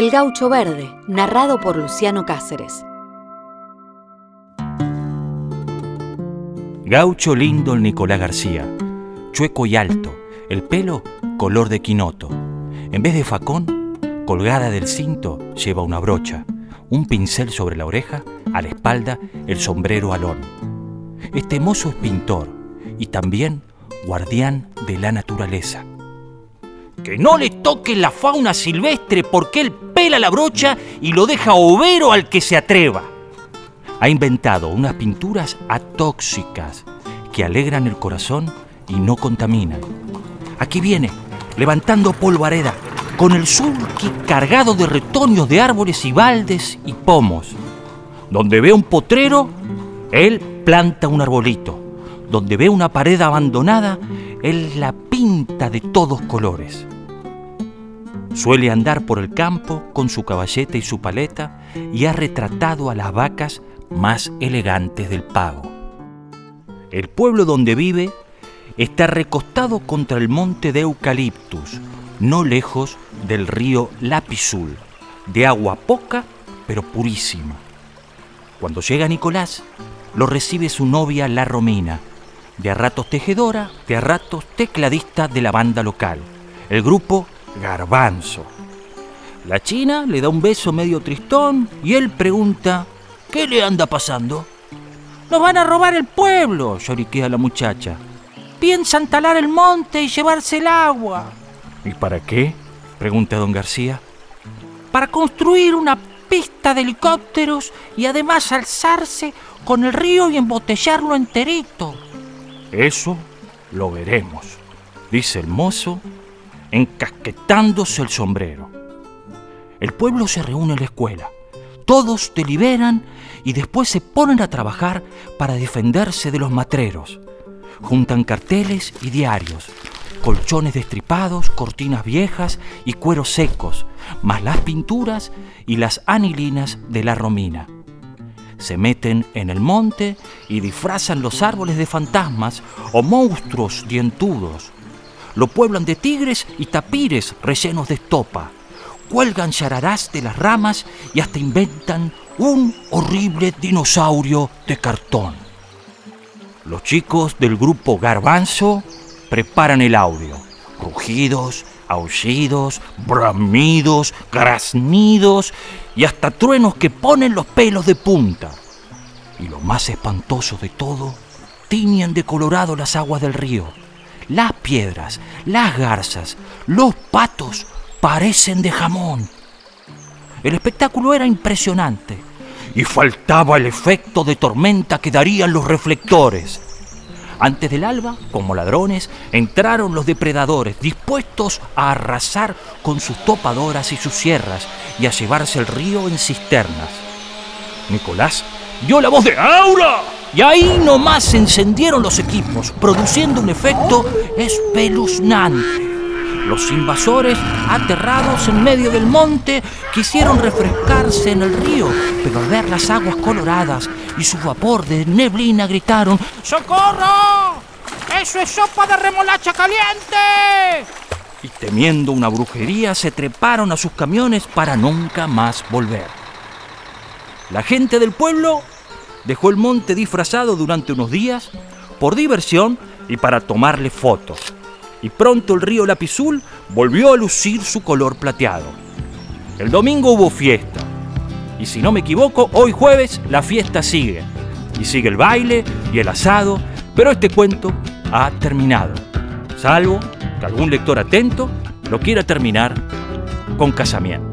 El Gaucho Verde, narrado por Luciano Cáceres. Gaucho lindo el Nicolás García, chueco y alto, el pelo color de quinoto. En vez de facón, colgada del cinto lleva una brocha, un pincel sobre la oreja, a la espalda el sombrero alón. Este mozo es pintor y también guardián de la naturaleza. Que no le toque la fauna silvestre porque él la brocha y lo deja overo al que se atreva. Ha inventado unas pinturas atóxicas que alegran el corazón y no contaminan. Aquí viene, levantando polvareda, con el sulky cargado de retoños de árboles y baldes y pomos. Donde ve un potrero, él planta un arbolito. Donde ve una pared abandonada, él la pinta de todos colores. Suele andar por el campo con su caballeta y su paleta y ha retratado a las vacas más elegantes del pago. El pueblo donde vive está recostado contra el monte de Eucaliptus, no lejos del río Lapizul, de agua poca pero purísima. Cuando llega Nicolás, lo recibe su novia La Romina, de a ratos tejedora, de a ratos tecladista de la banda local, el grupo Garbanzo. La china le da un beso medio tristón y él pregunta, ¿qué le anda pasando? Nos van a robar el pueblo, lloriquea la muchacha. Piensan talar el monte y llevarse el agua. ¿Y para qué? pregunta don García. Para construir una pista de helicópteros y además alzarse con el río y embotellarlo enterito. Eso lo veremos, dice el mozo, encasquetándose el sombrero. El pueblo se reúne en la escuela. Todos deliberan y después se ponen a trabajar para defenderse de los matreros. Juntan carteles y diarios, colchones destripados, cortinas viejas y cueros secos, más las pinturas y las anilinas de la romina. Se meten en el monte y disfrazan los árboles de fantasmas o monstruos dientudos. Lo pueblan de tigres y tapires rellenos de estopa. Cuelgan chararás de las ramas y hasta inventan un horrible dinosaurio de cartón. Los chicos del grupo Garbanzo preparan el audio. Rugidos, aullidos, bramidos, graznidos y hasta truenos que ponen los pelos de punta. Y lo más espantoso de todo, tiñen de colorado las aguas del río. Las piedras, las garzas, los patos parecen de jamón. El espectáculo era impresionante y faltaba el efecto de tormenta que darían los reflectores. Antes del alba, como ladrones, entraron los depredadores, dispuestos a arrasar con sus topadoras y sus sierras y a llevarse el río en cisternas. Nicolás dio la voz de ¡Aura! Y ahí nomás se encendieron los equipos, produciendo un efecto espeluznante. Los invasores, aterrados en medio del monte, quisieron refrescarse en el río, pero al ver las aguas coloradas y su vapor de neblina gritaron ¡Socorro! ¡Eso es sopa de remolacha caliente! Y temiendo una brujería se treparon a sus camiones para nunca más volver. La gente del pueblo dejó el monte disfrazado durante unos días por diversión y para tomarle fotos y pronto el río Lapizul volvió a lucir su color plateado. El domingo hubo fiesta, y si no me equivoco, hoy jueves la fiesta sigue, y sigue el baile y el asado, pero este cuento ha terminado, salvo que algún lector atento lo quiera terminar con casamiento.